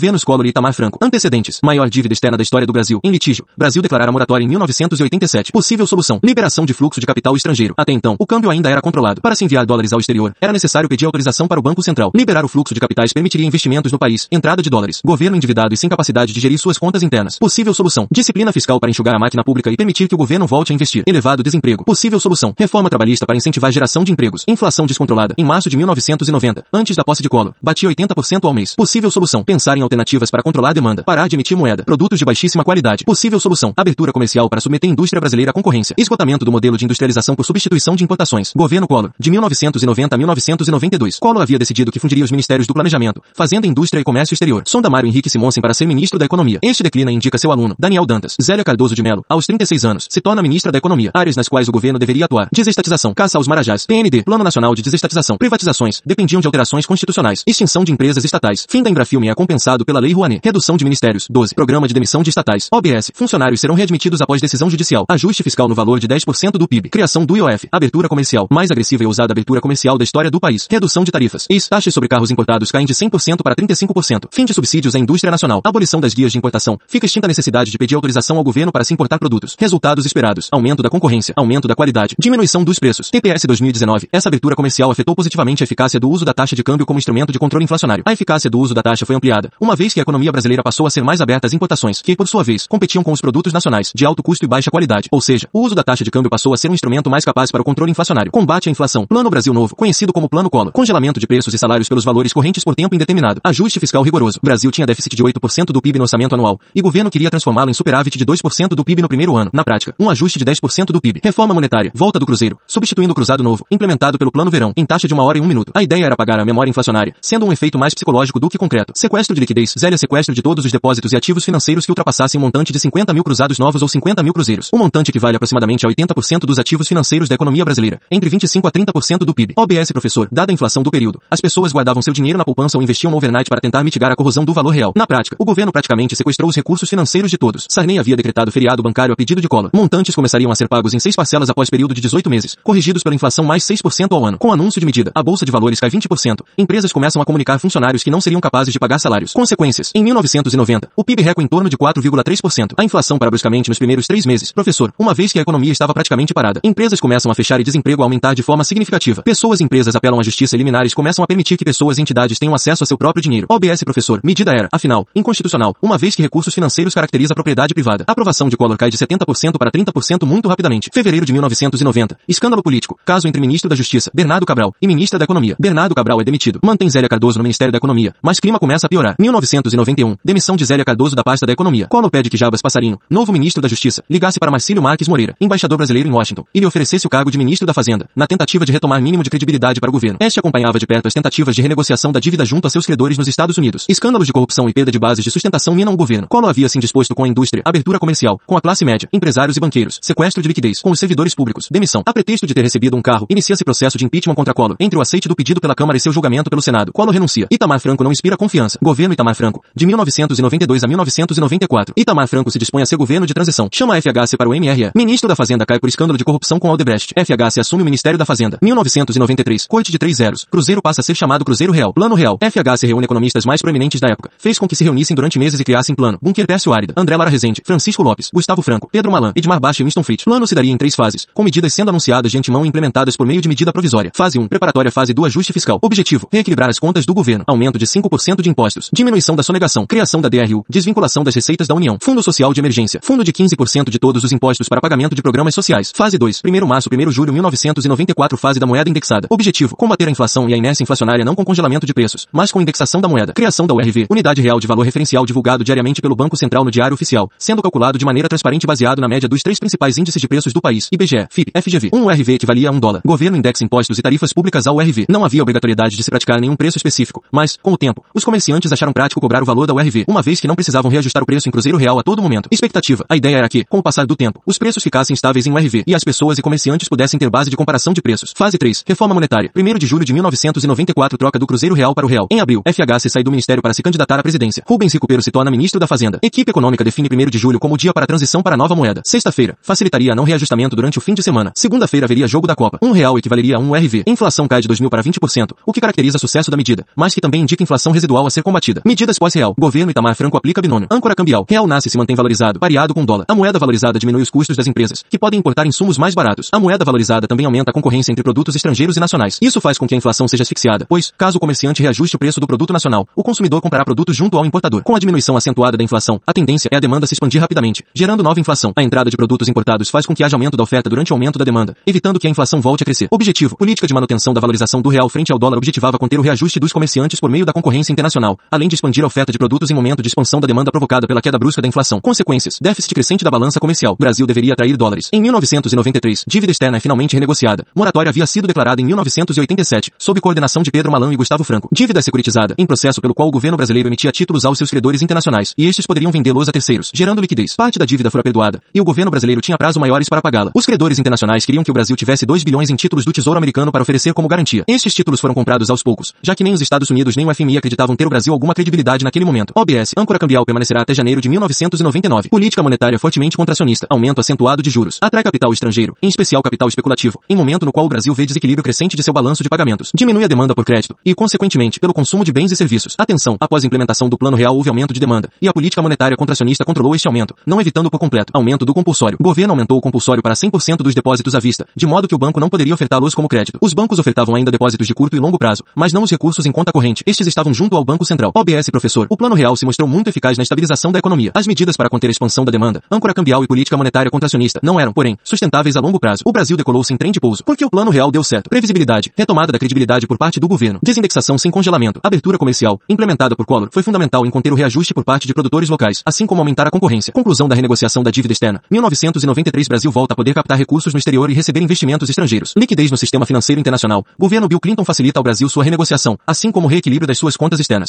Vênus Collor e Itamar Franco. Antecedentes. Maior dívida externa da história do Brasil. Em litígio. Brasil declarara moratória em 1987. Possível solução. Liberação de fluxo de capital estrangeiro. Até então, o câmbio ainda era controlado. Para se enviar dólares ao exterior, era necessário pedir autorização para o Banco Central. Liberar o fluxo de capitais permitiria investimentos no país. Entrada de dólares. Governo endividado e sem capacidade de gerir suas contas internas. Possível solução. Disciplina fiscal para enxugar a máquina pública e permitir que o governo volte a investir. Elevado desemprego. Possível solução. Reforma trabalhista para incentivar a geração de empregos. Inflação descontrolada. Em março de 1990, antes da posse de Collor, batia 80% ao mês. Possível solução. Pensar em alternativas para controlar a demanda. Parar de emitir moeda. Produtos de baixíssima qualidade. Possível solução. Abertura comercial para submeter a indústria brasileira à concorrência. Esgotamento do modelo de industrialização por substituição de importações. Governo Collor. De 1990 a 1992. Collor havia decidido que fundiria os ministérios do Planejamento, Fazenda, Indústria e Comércio Exterior. Sonda Mário Henrique Simonsen para ser ministro da Economia. Este declina indica seu aluno, Daniel Dantas. Zélia Cardoso de Melo, aos 36 anos, se torna ministra da Economia. Áreas nas quais o governo deveria atuar. Desestatização. Caça aos Marajás. PND. Plano Nacional de Desestatização. Privatizações. Dependiam de alterações constitucionais. Extinção de empresas estatais. Fim da Embrafilme é compensado pela Lei Rouanet. Redução de ministérios. 12. Programa de demissão de estatais. OBS. Funcionários serão readmitidos após decisão judicial. Ajuste fiscal no valor de 10% do PIB. Criação do IOF. Abertura comercial. Mais agressiva e ousada abertura comercial da história do país. Redução de tarifas. IS. Taxas sobre carros importados caem de 100% para 35%. Fim de subsídios à indústria nacional. Abolição das guias de importação. Fica extinta a necessidade de pedir autorização ao governo para se importar produtos. Resultados esperados. Aumento da concorrência. Aumento da qualidade. Diminuição dos preços. TPS 2019. Essa abertura comercial afetou positivamente a eficácia do uso da taxa de câmbio como instrumento de controle inflacionário. A eficácia do uso da taxa foi ampliada, uma vez que a economia brasileira passou a ser mais aberta às importações, que, por sua vez, competiam com os produtos nacionais, de alto custo e baixa qualidade. Ou seja, o uso da taxa de câmbio passou a ser um instrumento mais capaz para o controle inflacionário. Combate à inflação. Plano Brasil Novo, conhecido como Plano Collor. Congelamento de preços e salários pelos valores correntes por tempo indeterminado. Ajuste fiscal rigoroso. Brasil tinha déficit de 8% do PIB no orçamento anual, e governo queria transformá-lo em superávit de 2% do PIB no primeiro ano. Na prática, um ajuste de 10% do PIB. Reforma monetária. Volta do Cruzeiro. Substituindo o Cruzado Novo, implementado pelo Plano Verão, em taxa de uma hora e um minuto. A ideia era pagar a memória inflacionária, sendo um efeito mais psicológico do que concreto. Sequestro de liquidez. Zélia sequestro de todos os depósitos e ativos financeiros que ultrapassassem um montante de 50 mil cruzados novos ou 50 mil cruzeiros. O montante equivale aproximadamente a 80% dos ativos financeiros da economia brasileira, entre 25 a 30% do PIB. OBS professor, dada a inflação do período, as pessoas guardavam seu dinheiro na poupança ou investiam no overnight para tentar mitigar a corrosão do valor real. Na prática, o governo praticamente sequestrou os recursos financeiros de todos. Sarney havia decretado feriado bancário a pedido de Collor. Montantes começariam a ser pagos em seis parcelas após período de 18 meses, corrigidos pela inflação mais 6% ao ano. Com anúncio de medida, a bolsa de valores cai 20%. Empresas começam a comunicar funcionários que não seriam capazes de pagar salários. Consequências. Em 1990, o PIB recua em torno de 4,3%. A inflação para bruscamente nos primeiros três meses. Professor, uma vez que a economia estava praticamente parada, empresas começam a fechar e desemprego a aumentar de forma significativa. Pessoas e empresas apelam à justiça e liminares começam a permitir que pessoas e entidades tenham acesso a seu próprio dinheiro. OBS professor, medida era, afinal, inconstitucional, uma vez que recursos financeiros caracteriza a propriedade privada. A aprovação de Collor cai de 70% para 30% muito rapidamente. Fevereiro de 1990. Escândalo político. Caso entre ministro da Justiça, Bernardo Cabral, e ministra da Economia. Bernardo Cabral é demitido. Mantém Zélia Cardoso no Ministério da Economia, mas clima começa a piorar. 1991. Demissão de Zélia Cardoso da pasta da Economia. Collor pede que Jabas Passarinho, novo ministro da Justiça, ligasse para Marcílio Marques Moreira, embaixador brasileiro em Washington, e lhe oferecesse o cargo de ministro da Fazenda, na tentativa de retomar mínimo de credibilidade para o governo. Este acompanhava de perto as tentativas de renegociação da dívida junto a seus credores nos Estados Unidos. Escândalos de corrupção e perda de bases de sustentação minam o governo. Collor havia se indisposto com a indústria, abertura comercial, com a classe média, empresários e banqueiros, sequestro de liquidez, com os servidores públicos, demissão. A pretexto de ter recebido um carro, inicia-se processo de impeachment contra Collor. Entre o aceite do pedido pela Câmara e seu julgamento pelo Senado, Collor renuncia. Itamar Franco não inspira confiança. Governo Itamar Franco, de 1992 a 1994. Itamar Franco se dispõe a ser governo de transição. Chama a FHC para o MRE. Ministro da Fazenda cai por escândalo de corrupção com Aldebrecht. FHC assume o Ministério da Fazenda. 1993. Coite de três zeros. Cruzeiro passa a ser chamado Cruzeiro Real. Plano Real. FHC reúne economistas mais proeminentes da época. Fez com que se reunissem durante meses e criassem plano. Bunker Pércio Árida. André Lara Rezende. Francisco Lopes. Gustavo Franco. Pedro Malan. Edmar Baixa e Winston Fritz. Plano se daria em três fases, com medidas sendo anunciadas de antemão e implementadas por meio de medida provisória. Fase 1. Preparatória fase do ajuste fiscal. Objetivo. Reequilibrar as contas do governo. Aumento de 5% de impostos. Diminuição da sonegação. Criação da DRU. Desvinculação das receitas da União. Fundo Social de Emergência. Fundo de 15% de todos os impostos para pagamento de programas sociais. Fase 2. 1 março 1 julho 1994 Fase da moeda indexada. Objetivo. Combater a inflação e a inércia inflacionária não com congelamento de preços, mas com indexação da moeda. Criação da URV. Unidade Real de Valor Referencial divulgado diariamente pelo Banco Central no Diário Oficial, sendo calculado de maneira transparente baseado na média dos três principais índices de preços do país, IBGE, FIP, FGV. Um URV equivalia a um dólar. Governo indexa impostos e tarifas públicas ao URV. Não havia obrigatoriedade de se praticar nenhum preço específico, mas, com o tempo, os comerciantes acharam prático cobrar o valor da URV, uma vez que não precisavam reajustar o preço em cruzeiro real a todo momento. Expectativa. A ideia era que, com o passar do tempo, os preços ficassem estáveis em URV e as pessoas e comerciantes pudessem ter base de comparação de preços. Fase 3. Reforma monetária. 1 de julho de 1994 troca do cruzeiro real para o real. Em abril, FHC sai do ministério para se candidatar à presidência. Rubens Recupero se torna ministro da Fazenda. Equipe econômica define 1 de julho como dia para a transição para a nova moeda. Sexta-feira, facilitaria não reajustamento durante o fim de semana. Segunda-feira haveria jogo da Copa. Um real equivaleria a um RV. Inflação cai de 2 mil para 20%, o que caracteriza sucesso da medida, mas que também indica inflação residual a ser combatida. Medidas pós-real. Governo Itamar Franco aplica binômio. Âncora cambial. Real nasce e se mantém valorizado, pareado com dólar. A moeda valorizada diminui os custos das empresas, que podem importar insumos mais baratos. A moeda valorizada também aumenta a concorrência entre produtos estrangeiros e nacionais. Isso faz com que a inflação seja asfixiada, pois, caso o comerciante reajuste o preço do produto nacional, o consumidor comprará produtos junto ao importador. Com a diminuição acentuada da inflação, a tendência é a demanda se expandir rapidamente, gerando nova inflação. A entrada de produtos importados faz com que haja aumento da oferta durante o aumento da demanda, evitando que a inflação volte a crescer. Objetivo: política de manutenção da valorização do real frente ao dólar objetivava conter o reajuste dos comerciantes por meio da concorrência internacional, além de expandir a oferta de produtos em momento de expansão da demanda provocada pela queda brusca da inflação. Consequências: déficit crescente da balança comercial. Brasil deveria atrair dólares. Em 1993, dívida externa é finalmente renegociada. Moratória havia sido declarada em 1987, sob coordenação de Pedro Malan e Gustavo Franco. Dívida securitizada, em processo pelo qual o governo brasileiro emitia títulos aos seus credores internacionais, e estes poderiam vendê-los a terceiros, gerando liquidez. Parte da dívida fora perdoada, e o governo brasileiro tinha prazo maiores para pagá-la. Os credores internacionais queriam que o Brasil tivesse 2 bilhões em títulos do Tesouro Americano para oferecer como garantia. Estes títulos foram comprados aos poucos, já que nem os Estados Unidos nem o FMI acreditavam ter o Brasil alguma credibilidade naquele momento. OBS, âncora cambial permanecerá até janeiro de 1999. Política monetária fortemente contracionista, aumento acentuado de juros, atrai capital estrangeiro, em especial capital especulativo, em momento no qual o Brasil vê desequilíbrio crescente de seu balanço de pagamentos. Diminui a demanda por crédito e, consequentemente, pelo consumo de bens e serviços. Atenção, após a implementação do Plano Real houve aumento de demanda, e a política monetária contracionista controlou este aumento, não evitando por completo aumento do compulsório. O governo aumentou o compulsório para 100% dos depósitos à vista, de modo que o banco não poderia ofertá-los como crédito. Os bancos ofertavam ainda depósitos de curto e longo prazo, mas não os recursos em conta corrente. Estes estavam junto ao Banco Central. OBS professor, o Plano Real se mostrou muito eficaz na estabilização da economia. As medidas para conter a expansão da demanda, âncora cambial e política monetária contracionista não eram, porém, sustentáveis a longo prazo. O Brasil decolou sem trem de pouso, porque o Plano Real deu certo. Previsibilidade, retomada da credibilidade por parte do governo, desindexação sem congelamento, abertura comercial, implementada por Collor, foi fundamental em conter o reajuste por parte de produtores locais, assim como aumentar a concorrência. Conclusão da renegociação da dívida externa. 1993 Brasil volta a poder captar recursos no exterior e receber investimentos estrangeiros. Liquidez no sistema financeiro internacional. Governo Bill Clinton facilita ao Brasil sua renegociação, assim como o reequilíbrio das suas contas externas.